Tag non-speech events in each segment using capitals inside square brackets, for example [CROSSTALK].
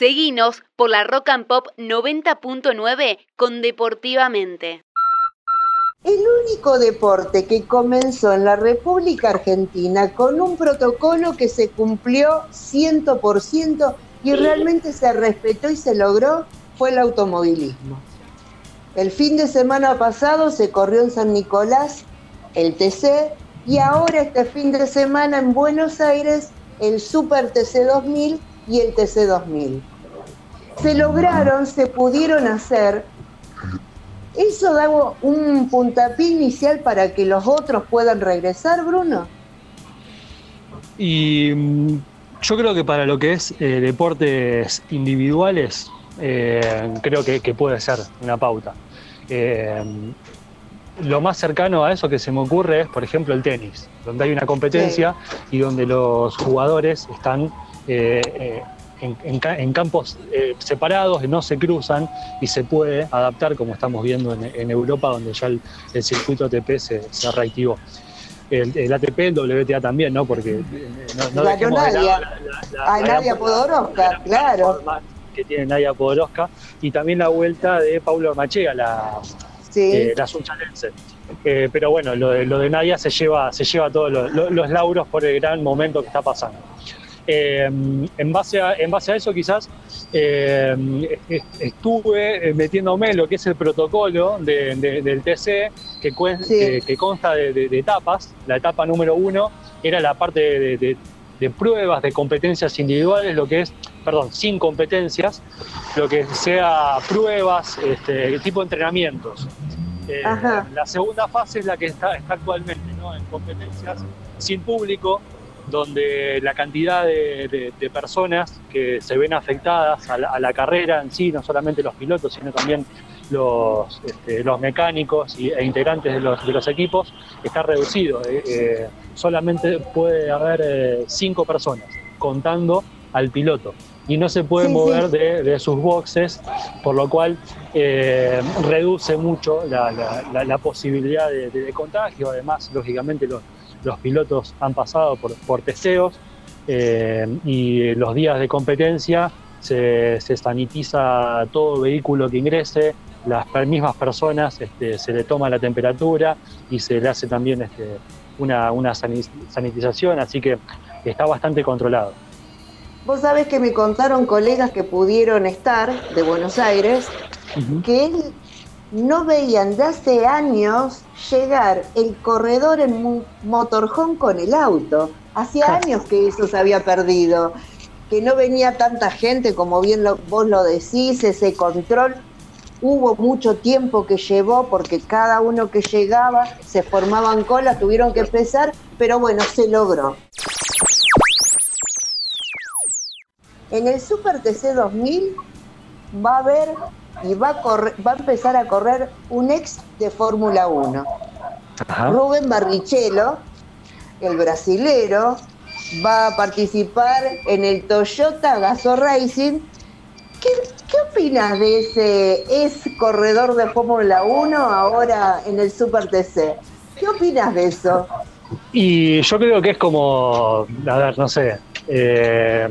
Seguinos por la Rock and Pop 90.9 con Deportivamente. El único deporte que comenzó en la República Argentina con un protocolo que se cumplió 100% y realmente se respetó y se logró fue el automovilismo. El fin de semana pasado se corrió en San Nicolás el TC y ahora este fin de semana en Buenos Aires el Super TC 2000 y el TC 2000. Se lograron, se pudieron hacer. ¿Eso da un puntapié inicial para que los otros puedan regresar, Bruno? Y mm, yo creo que para lo que es eh, deportes individuales, eh, creo que, puede ser una pauta. Eh, lo más cercano a eso que se me ocurre es, por ejemplo, el tenis, donde hay una competencia y donde los jugadores están en, campos separados, no se cruzan y se puede adaptar como estamos viendo en, Europa, donde ya el, circuito ATP se, se reactivó el, ATP, el WTA también, ¿no? Porque eh, no, la Nadia. La, Nadia Podoroska, claro. Que tiene Nadia Podoroska. Y también la vuelta de Paulo Machea, la, sí. eh, la eh, pero bueno, lo de, lo de Nadia se lleva, se lleva todos los lauros por el gran momento que está pasando. Eh, en, base a, en base a eso quizás eh, estuve eh, metiéndome en lo que es el protocolo del TC que, que, consta de, etapas. La etapa número uno era la parte de, pruebas de competencias individuales, lo que es, perdón, sin competencias, lo que sea pruebas, este, tipo de entrenamientos. la segunda fase es la que está, está actualmente, ¿no? en competencias sin público, donde la cantidad de, personas que se ven afectadas a la, carrera en sí, no solamente los pilotos, sino también los, este, los mecánicos e integrantes de los, de los equipos, está reducido. Eh, eh, solamente puede haber eh, cinco personas, contando al piloto. Y no se puede mover De, sus boxes, por lo cual reduce mucho la, posibilidad de, de contagio. Además, lógicamente, los, los pilotos han pasado por, por testeos eh, y los días de competencia se, sanitiza todo vehículo que ingrese, las mismas personas este, se le toma la temperatura y se le hace también este, una, una sanitización, así que está bastante controlado. Vos sabés que me contaron colegas que pudieron estar de Buenos Aires, que no veían de hace años llegar el corredor en motorhome con el auto. Hacía años que eso se había perdido, que no venía tanta gente como bien vos lo decís, ese control. Hubo mucho tiempo que llevó porque cada uno que llegaba se formaban colas, tuvieron que empezar, pero bueno, se logró. En el Super TC 2000 va a haber y va a, va a empezar a correr un ex de Fórmula 1. Rubén Barrichello, el brasilero, va a participar en el Toyota Gaso Racing. ¿Qué, ¿Qué opinas de ese ex corredor de Fórmula 1 ahora en el Super TC? ¿Qué opinas de eso? Y yo creo que es como, a ver, no sé, eh,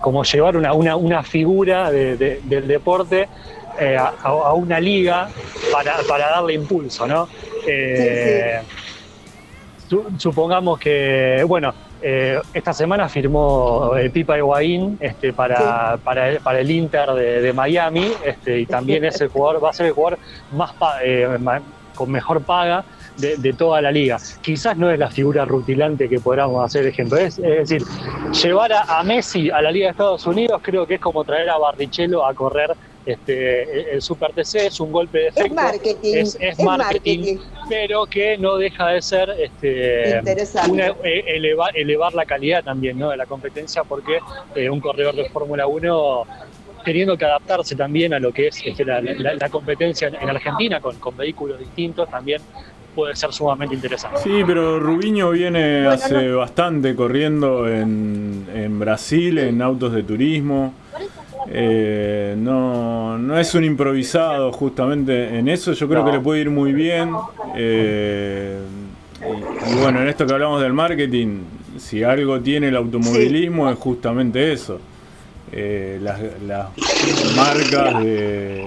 como llevar una, una, una figura del deporte eh, a, una liga para, darle impulso, ¿no? Eh, supongamos que, bueno, eh, esta semana firmó Pipa Higuaín este, para, para, el, Inter de, Miami este, y también es el jugador, va a ser el jugador más con mejor paga de, toda la liga. Quizás no es la figura rutilante que podamos hacer ejemplo. Es, decir, llevar a, Messi a la Liga de Estados Unidos creo que es como traer a Barrichello a correr este, el Super TC es un golpe de efecto. Es marketing. pero que no deja de ser este, eh, elevar, la calidad también ¿no? de la competencia, porque eh, un corredor de Fórmula 1 teniendo que adaptarse también a lo que es este, la, competencia en, Argentina con, vehículos distintos también puede ser sumamente interesante. Sí, pero Rubiño viene hace bastante corriendo en, en Brasil, en autos de turismo. Eh, no, no es un improvisado justamente en eso, yo creo que le puede ir muy bien. Eh, y, bueno, en esto que hablamos del marketing, si algo tiene el automovilismo es justamente eso. eh, las, marcas de,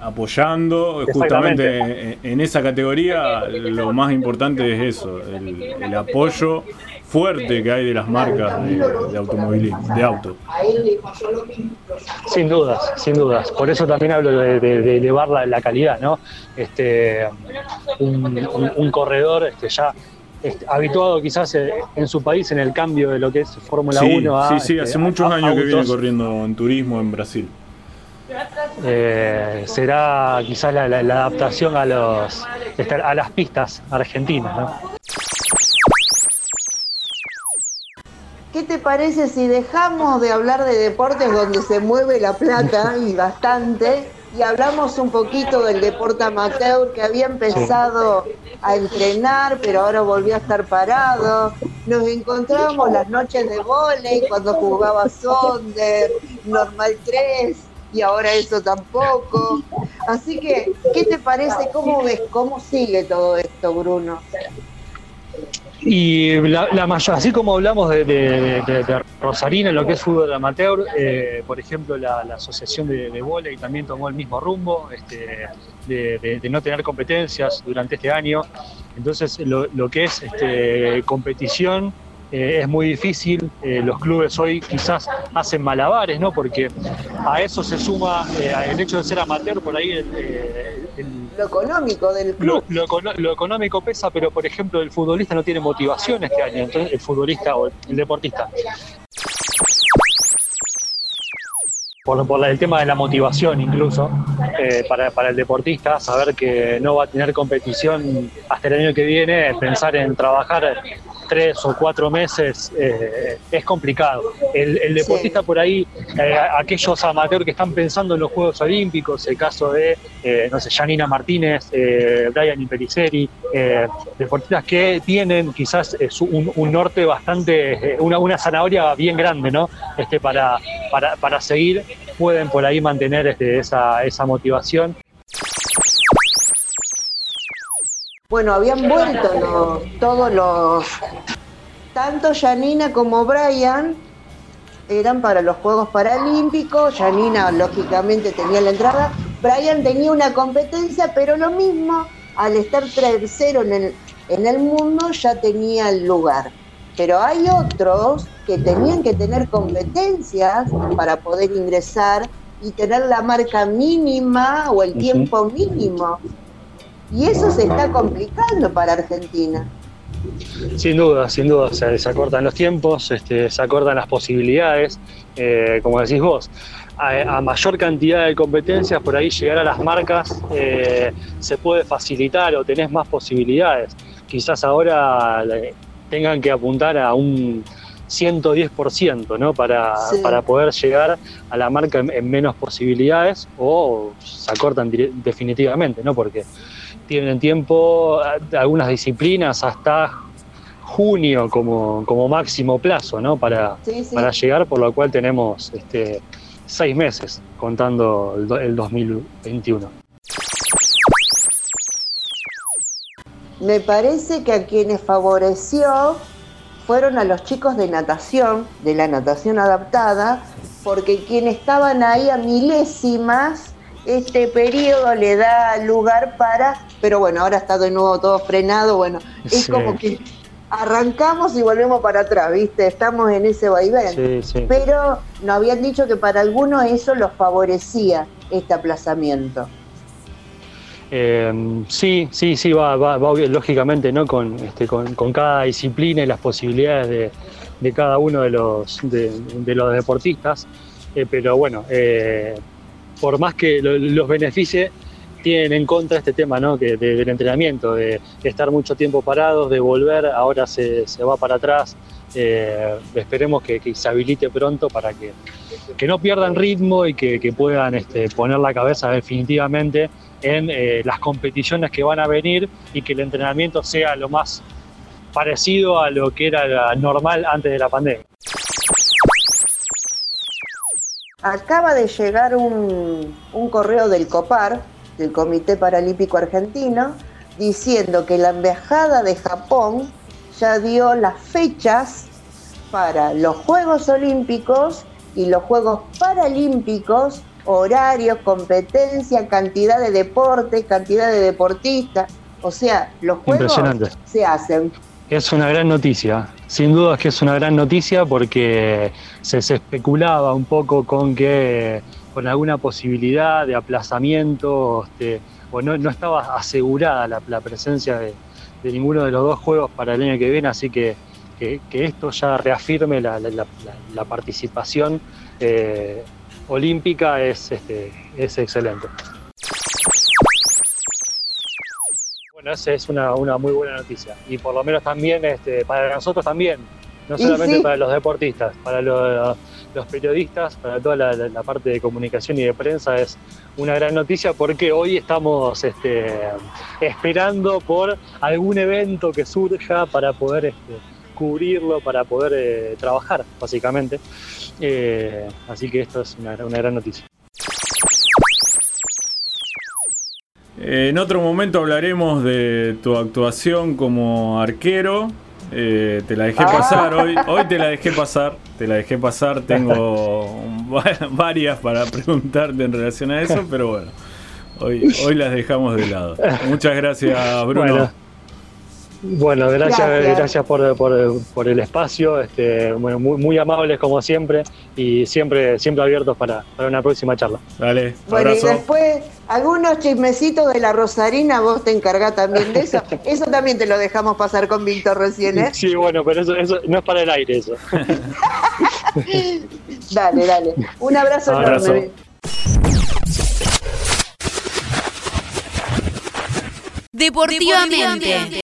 apoyando justamente en, esa categoría lo más importante es eso el, apoyo fuerte que hay de las marcas de, de de auto sin dudas sin dudas por eso también hablo de, elevar la, calidad no este un, corredor este ya habituado quizás en su país en el cambio de lo que es Fórmula 1 a, Sí, sí, hace este, muchos años que viene corriendo en turismo en Brasil. Eh, será quizás la, adaptación a, los, a las pistas argentinas. ¿Qué te parece si dejamos de hablar de deportes donde se mueve la plata y bastante y hablamos un poquito del deporte amateur que había empezado a entrenar, pero ahora volvió a estar parado. Nos encontrábamos las noches de volei cuando jugaba Sonder, Normal 3, y ahora eso tampoco. Así que, ¿qué te parece? ¿Cómo ves? ¿Cómo sigue todo esto, Bruno? Y la, mayor, así como hablamos de, de, Rosarina en lo que es fútbol amateur, eh, por ejemplo, la, asociación de, y también tomó el mismo rumbo este, de, no tener competencias durante este año. Entonces, lo, lo que es este, competición eh, es muy difícil. Eh, los clubes hoy quizás hacen malabares, ¿no? Porque a eso se suma eh, el hecho de ser amateur, por ahí lo económico del club. Lo, económico pesa, pero por ejemplo el futbolista no tiene motivación este año, entonces el futbolista o el, deportista. Por, por, el tema de la motivación incluso, para, para, el deportista, saber que no va a tener competición hasta el año que viene, pensar en trabajar tres o cuatro meses eh, es complicado. El, deportista por ahí, eh, aquellos amateurs que están pensando en los Juegos Olímpicos, el caso de, eh, no sé, Janina Martínez, Brian Impericeri, deportistas que tienen quizás un, norte bastante, una, una, zanahoria bien grande, ¿no? Este, para, para, para seguir, pueden por ahí mantener este, esa, esa motivación Bueno, habían vuelto todos los, tanto Janina como Brian eran para los Juegos Paralímpicos, Janina lógicamente tenía la entrada, Brian tenía una competencia, pero lo mismo, al estar tercero en el, en el mundo ya tenía el lugar. Pero hay otros que tenían que tener competencias para poder ingresar y tener la marca mínima o el tiempo mínimo. Y eso se está complicando para Argentina. Sin duda, sin duda, se, acortan los tiempos, este, se acortan las posibilidades, eh, como decís vos. A, mayor cantidad de competencias, por ahí llegar a las marcas eh, se puede facilitar o tenés más posibilidades. Quizás ahora tengan que apuntar a un 110% ¿no? para, para poder llegar a la marca en, menos posibilidades o se acortan definitivamente, ¿no? porque tienen tiempo algunas disciplinas hasta junio como, como máximo plazo ¿no? para, para llegar, por lo cual tenemos este, seis meses contando el, el 2021. Me parece que a quienes favoreció fueron a los chicos de natación, de la natación adaptada, porque quienes estaban ahí a milésimas este periodo le da lugar para, pero bueno, ahora está de nuevo todo frenado, bueno, es como que arrancamos y volvemos para atrás, ¿viste? Estamos en ese vaivén. Pero nos habían dicho que para algunos eso los favorecía, este aplazamiento. Em, sí, sí, sí, va, va, lógicamente, ¿no? Con, este, con, cada disciplina y las posibilidades de, cada uno de los, de, los deportistas. Eh, pero bueno, eh, por más que los beneficie, tienen en contra este tema ¿no? que del entrenamiento, de, estar mucho tiempo parados, de volver, ahora se, va para atrás. Eh, esperemos que, se habilite pronto para que, que no pierdan ritmo y que, puedan este, poner la cabeza definitivamente en eh, las competiciones que van a venir y que el entrenamiento sea lo más parecido a lo que era normal antes de la pandemia. Acaba de llegar un, correo del COPAR, del Comité Paralímpico Argentino, diciendo que la Embajada de Japón ya dio las fechas para los Juegos Olímpicos y los Juegos Paralímpicos, horarios, competencia, cantidad de deporte, cantidad de deportistas. O sea, los Juegos se hacen. Es una gran noticia, sin duda es que es una gran noticia porque se, especulaba un poco con que con alguna posibilidad de aplazamiento este, o no, estaba asegurada la, presencia de, ninguno de los dos juegos para el año que viene, así que que, esto ya reafirme la, participación eh, olímpica es, este, es excelente. Bueno, esa es una, muy buena noticia. Y por lo menos también este, para nosotros también, no solamente para los deportistas, para los, periodistas, para toda la, parte de comunicación y de prensa es una gran noticia porque hoy estamos este, esperando por algún evento que surja para poder este, cubrirlo, para poder eh, trabajar, básicamente. Eh, así que esto es una, gran noticia. En otro momento hablaremos de tu actuación como arquero. Eh, te la dejé ah. pasar hoy. Hoy te la dejé pasar. Te la dejé pasar. Tengo [LAUGHS] varias para preguntarte en relación a eso, pero bueno. Hoy, hoy las dejamos de lado. Muchas gracias, Bruno. Bueno, gracias, gracias, por, por, el espacio, este, bueno, muy, muy, amables como siempre y siempre, siempre abiertos para, una próxima charla. Dale, bueno, y después algunos chismecitos de la Rosarina, vos te encargás también de eso. [LAUGHS] Eso también te lo dejamos pasar con Víctor recién, ¿eh? Sí, bueno, pero eso, eso no es para el aire eso. [LAUGHS] dale, dale. Un abrazo, abrazo. enorme. Deportivamente.